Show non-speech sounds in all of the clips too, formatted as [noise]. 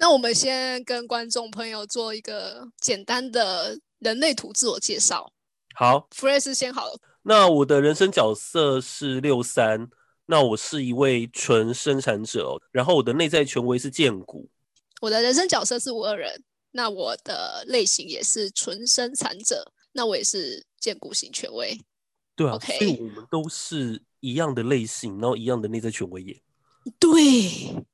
那我们先跟观众朋友做一个简单的人类图自我介绍。好，f r e s h 先好了。那我的人生角色是六三，那我是一位纯生产者，然后我的内在权威是剑骨。我的人生角色是五二人，那我的类型也是纯生产者，那我也是剑骨型权威。对啊 OK 所以我们都是一样的类型，然后一样的内在权威也。对。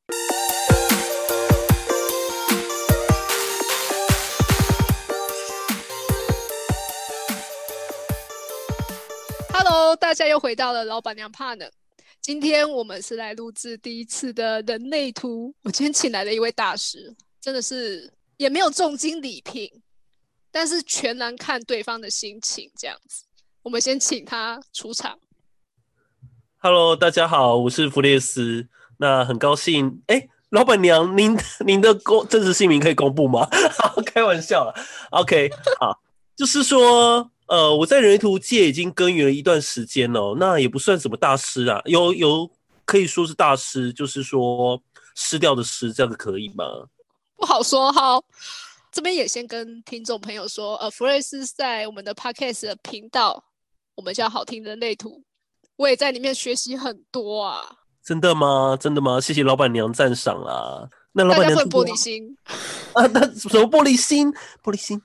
大家又回到了老板娘帕呢。今天我们是来录制第一次的人类图。我今天请来了一位大师，真的是也没有重金礼聘，但是全然看对方的心情这样子。我们先请他出场。Hello，大家好，我是弗列斯。那很高兴，哎，老板娘，您您的公真实姓名可以公布吗？[laughs] 开玩笑了。OK，好，就是说，呃，我在人类图界已经耕耘了一段时间了，那也不算什么大师啊，有有可以说是大师，就是说失掉的失，这样子可以吗？不好说。哈，这边也先跟听众朋友说，呃，弗瑞斯在我们的 podcast 的频道，我们叫好听人类图，我也在里面学习很多啊。真的吗？真的吗？谢谢老板娘赞赏啦。那老板娘大家不能玻璃心。过啊？那什么玻璃心？玻璃心？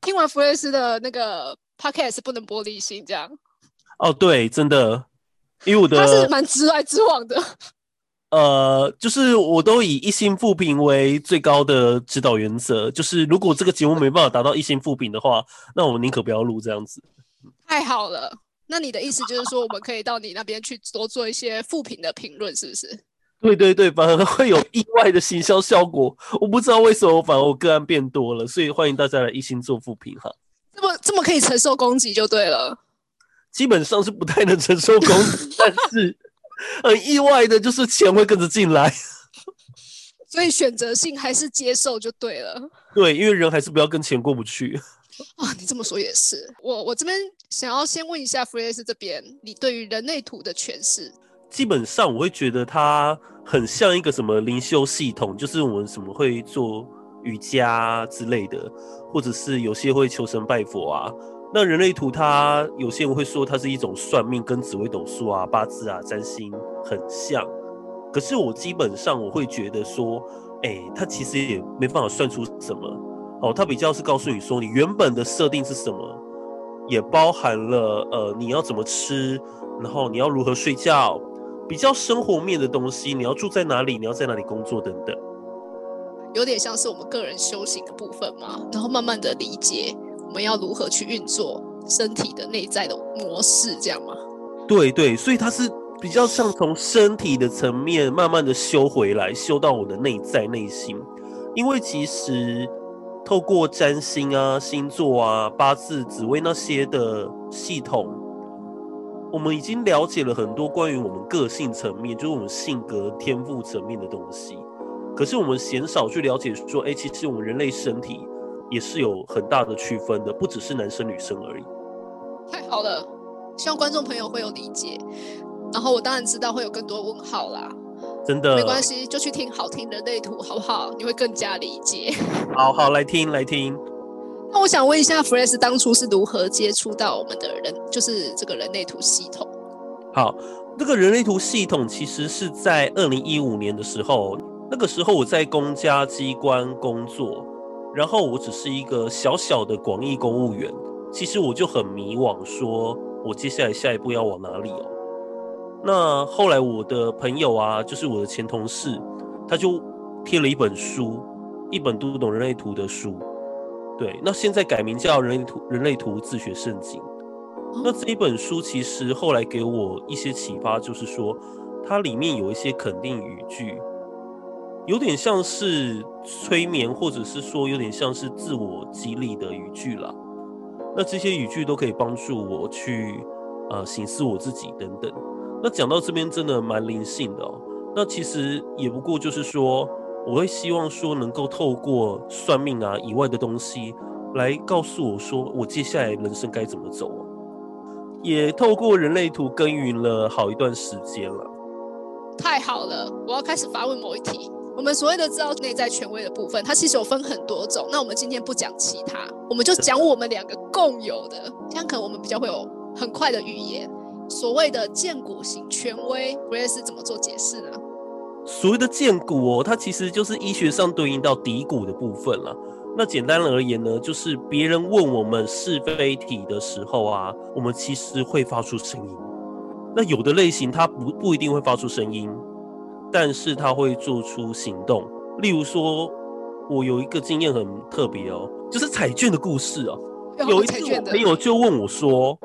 听完弗瑞斯的那个 podcast 不能玻璃心，这样哦，对，真的，因为我的他是蛮直来直往的。呃，就是我都以一心复评为最高的指导原则。就是如果这个节目没办法达到一心复评的话，那我们宁可不要录这样子。太好了，那你的意思就是说，我们可以到你那边去多做一些复评的评论，是不是？对对对，反而会有意外的行销效果。我不知道为什么，反而我个案变多了，所以欢迎大家来一心做复评哈。这么这么可以承受攻击就对了。基本上是不太能承受攻击，但是 [laughs] 很意外的就是钱会跟着进来。所以选择性还是接受就对了。对，因为人还是不要跟钱过不去。啊，你这么说也是。我我这边想要先问一下弗雷斯这边，你对于人类图的诠释？基本上我会觉得它很像一个什么灵修系统，就是我们什么会做瑜伽之类的，或者是有些会求神拜佛啊。那人类图它有些人会说它是一种算命，跟紫微斗数啊、八字啊、占星很像。可是我基本上我会觉得说，哎、它其实也没办法算出什么哦，它比较是告诉你说你原本的设定是什么，也包含了呃你要怎么吃，然后你要如何睡觉，比较生活面的东西，你要住在哪里，你要在哪里工作等等。有点像是我们个人修行的部分嘛，然后慢慢的理解我们要如何去运作身体的内在的模式，这样吗？对对，所以它是比较像从身体的层面慢慢的修回来，修到我的内在内心。因为其实透过占星啊、星座啊、八字、紫微那些的系统，我们已经了解了很多关于我们个性层面，就是我们性格、天赋层面的东西。可是我们鲜少去了解说，哎、其实我们人类身体也是有很大的区分的，不只是男生女生而已。太好了，希望观众朋友会有理解。然后我当然知道会有更多问号啦，真的，没关系，就去听好听人类图好不好？你会更加理解。[laughs] 好好来听来听。那我想问一下，弗雷斯当初是如何接触到我们的人，就是这个人类图系统？好，这个人类图系统其实是在二零一五年的时候，那个时候我在公家机关工作，然后我只是一个小小的广义公务员，其实我就很迷惘，说我接下来下一步要往哪里哦。那后来我的朋友啊，就是我的前同事，他就贴了一本书，一本读懂人类图的书。对，那现在改名叫《人类图人类图自学圣经》。那这一本书其实后来给我一些启发，就是说它里面有一些肯定语句，有点像是催眠，或者是说有点像是自我激励的语句啦。那这些语句都可以帮助我去呃醒思我自己等等。那讲到这边真的蛮灵性的哦。那其实也不过就是说，我会希望说能够透过算命啊以外的东西来告诉我说我接下来人生该怎么走哦。也透过人类图耕耘了好一段时间了。太好了，我要开始发问某一题。我们所谓的知道内在权威的部分，它其实有分很多种。那我们今天不讲其他，我们就讲我们两个共有的，这样可能我们比较会有很快的语言。所谓的建骨型权威，布雷斯怎么做解释呢？所谓的建骨哦，它其实就是医学上对应到骶骨的部分了。那简单而言呢，就是别人问我们是非题的时候啊，我们其实会发出声音。那有的类型它不不一定会发出声音，但是他会做出行动。例如说，我有一个经验很特别哦，就是彩券的故事哦。有一次我朋友就问我说：“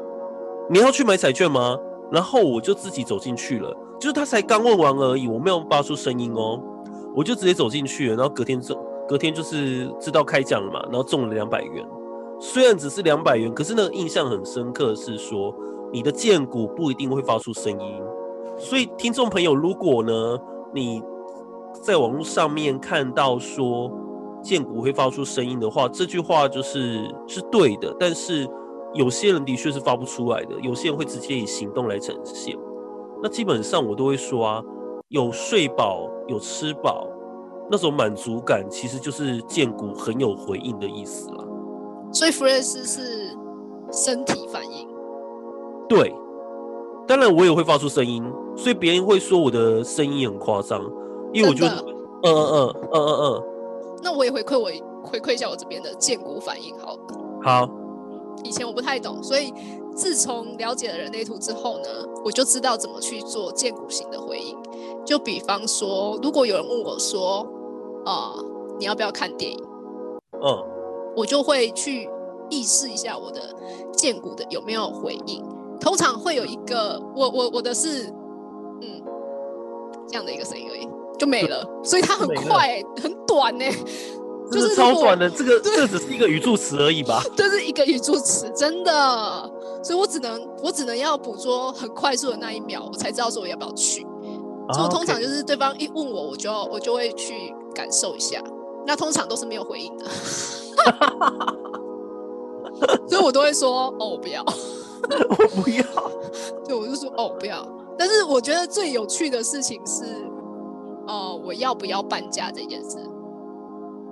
你要去买彩券吗？”然后我就自己走进去了，就是他才刚问完而已，我没有发出声音哦，我就直接走进去了。然后隔天走。隔天就是知道开奖了嘛，然后中了两百元。虽然只是两百元，可是那个印象很深刻，是说你的剑骨不一定会发出声音。所以听众朋友，如果呢你在网络上面看到说剑骨会发出声音的话，这句话就是是对的。但是有些人的确是发不出来的，有些人会直接以行动来呈现。那基本上我都会说啊，有睡饱，有吃饱。那种满足感其实就是剑骨很有回应的意思啦。所以弗瑞斯是身体反应。对，当然我也会发出声音，所以别人会说我的声音很夸张，因为我觉得，嗯嗯嗯嗯嗯嗯。那我也回馈我回馈一下我这边的剑骨反应，好。好。以前我不太懂，所以自从了解了人类图之后呢，我就知道怎么去做剑骨型的回应。就比方说，如果有人问我说。啊，你要不要看电影？嗯，我就会去意识一下我的荐骨的有没有回应。通常会有一个，我我我的是，嗯，这样的一个声音而已，就没了。所以它很快，很短呢，就是超短的。这个这只是一个语助词而已吧？[laughs] 这是一个语助词，真的。所以我只能我只能要捕捉很快速的那一秒，我才知道说我要不要去。所以我通常就是对方一问我，我就我就会去。感受一下，那通常都是没有回应的，[laughs] 所以我都会说哦，我不要，[laughs] 我不要，对，我就说哦，不要。但是我觉得最有趣的事情是，呃，我要不要搬家这件事？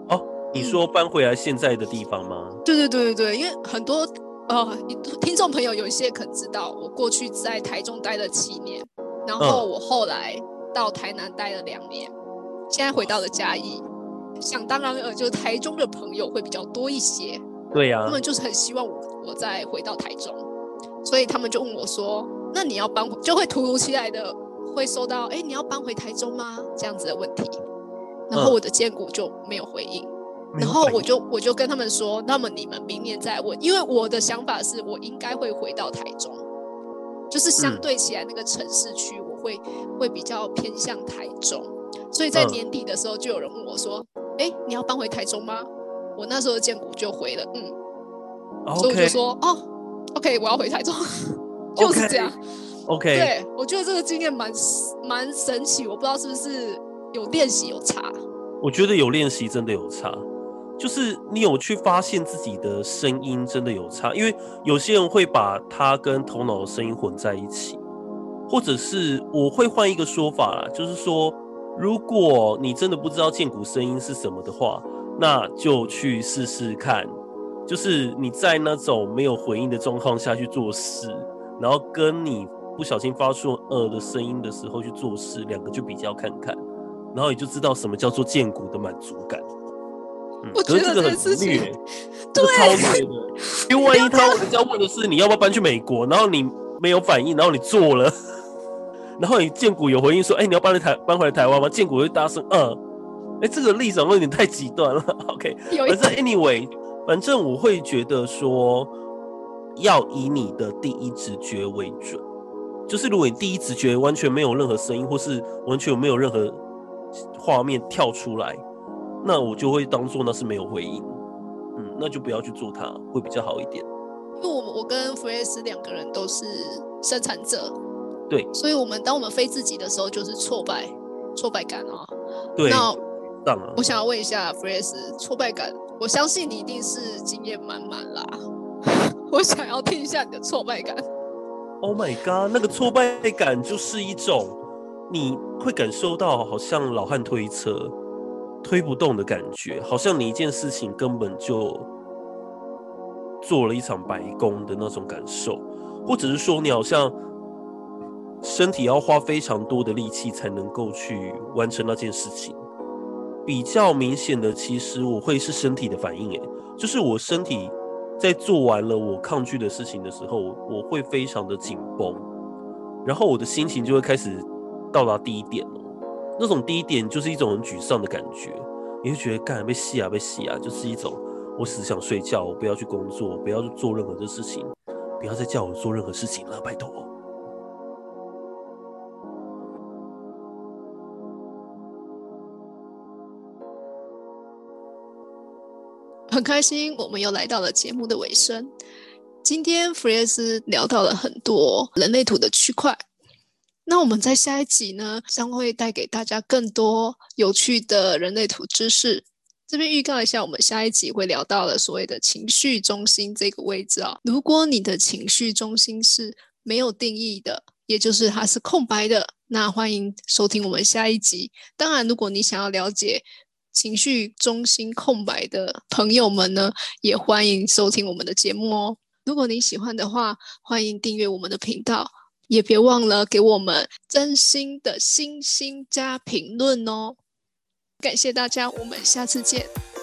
哦，你说搬回来现在的地方吗？对对对对对，因为很多呃听众朋友有一些可能知道，我过去在台中待了七年，然后我后来到台南待了两年。现在回到了嘉义，想当然呃，就是台中的朋友会比较多一些。对呀，他们就是很希望我我再回到台中，所以他们就问我说：“那你要搬回？”就会突如其来的会收到：“哎，你要搬回台中吗？”这样子的问题。然后我的荐股就没有回应，然后我就我就跟他们说：“那么你们明年再问，因为我的想法是我应该会回到台中，就是相对起来那个城市区，我会会比较偏向台中。”所以在年底的时候，就有人问我说：“哎，你要搬回台中吗？”我那时候的建股就回了：“嗯。”所以我就说：“哦，OK，我要回台中。” [laughs] 就是这样。OK。对，我觉得这个经验蛮蛮神奇，我不知道是不是有练习有差。我觉得有练习真的有差，就是你有去发现自己的声音真的有差，因为有些人会把它跟头脑的声音混在一起，或者是我会换一个说法啦，就是说。如果你真的不知道剑骨声音是什么的话，那就去试试看。就是你在那种没有回应的状况下去做事，然后跟你不小心发出呃的声音的时候去做事，两个就比较看看，然后你就知道什么叫做见骨的满足感。嗯，我觉得这个很虐，对，超虐的。因为万一他人家问的是你要不要搬去美国，然后你没有反应，然后你做了。然后你建谷有回应说：“哎，你要搬来台搬回来台湾吗？”建谷会大声：“嗯。”哎，这个立场有点太极端了。[laughs] OK，反正 anyway，反正我会觉得说，要以你的第一直觉为准。就是如果你第一直觉完全没有任何声音，或是完全没有任何画面跳出来，那我就会当做那是没有回应。嗯，那就不要去做它，会比较好一点。因为我我跟弗雷斯两个人都是生产者。对，所以，我们当我们非自己的时候，就是挫败、挫败感啊。对，那我想要问一下 r e s 挫败感，我相信你一定是经验满满啦。我想要听一下你的挫败感。Oh my god，那个挫败感就是一种，你会感受到好像老汉推车，推不动的感觉，好像你一件事情根本就做了一场白工的那种感受，或者是说你好像身体要花非常多的力气才能够去完成那件事情。比较明显的，其实我会是身体的反应，诶，就是我身体在做完了我抗拒的事情的时候，我会非常的紧绷，然后我的心情就会开始到达低点哦。那种低点就是一种很沮丧的感觉，你会觉得干被戏啊被戏啊，就是一种我只想睡觉，我不要去工作，不要去做任何的事情，不要再叫我做任何事情了，拜托。很开心，我们又来到了节目的尾声。今天弗雷斯聊到了很多人类图的区块，那我们在下一集呢，将会带给大家更多有趣的人类图知识。这边预告一下，我们下一集会聊到了所谓的情绪中心这个位置啊。如果你的情绪中心是没有定义的，也就是它是空白的，那欢迎收听我们下一集。当然，如果你想要了解，情绪中心空白的朋友们呢，也欢迎收听我们的节目哦。如果您喜欢的话，欢迎订阅我们的频道，也别忘了给我们真心的星星加评论哦。感谢大家，我们下次见。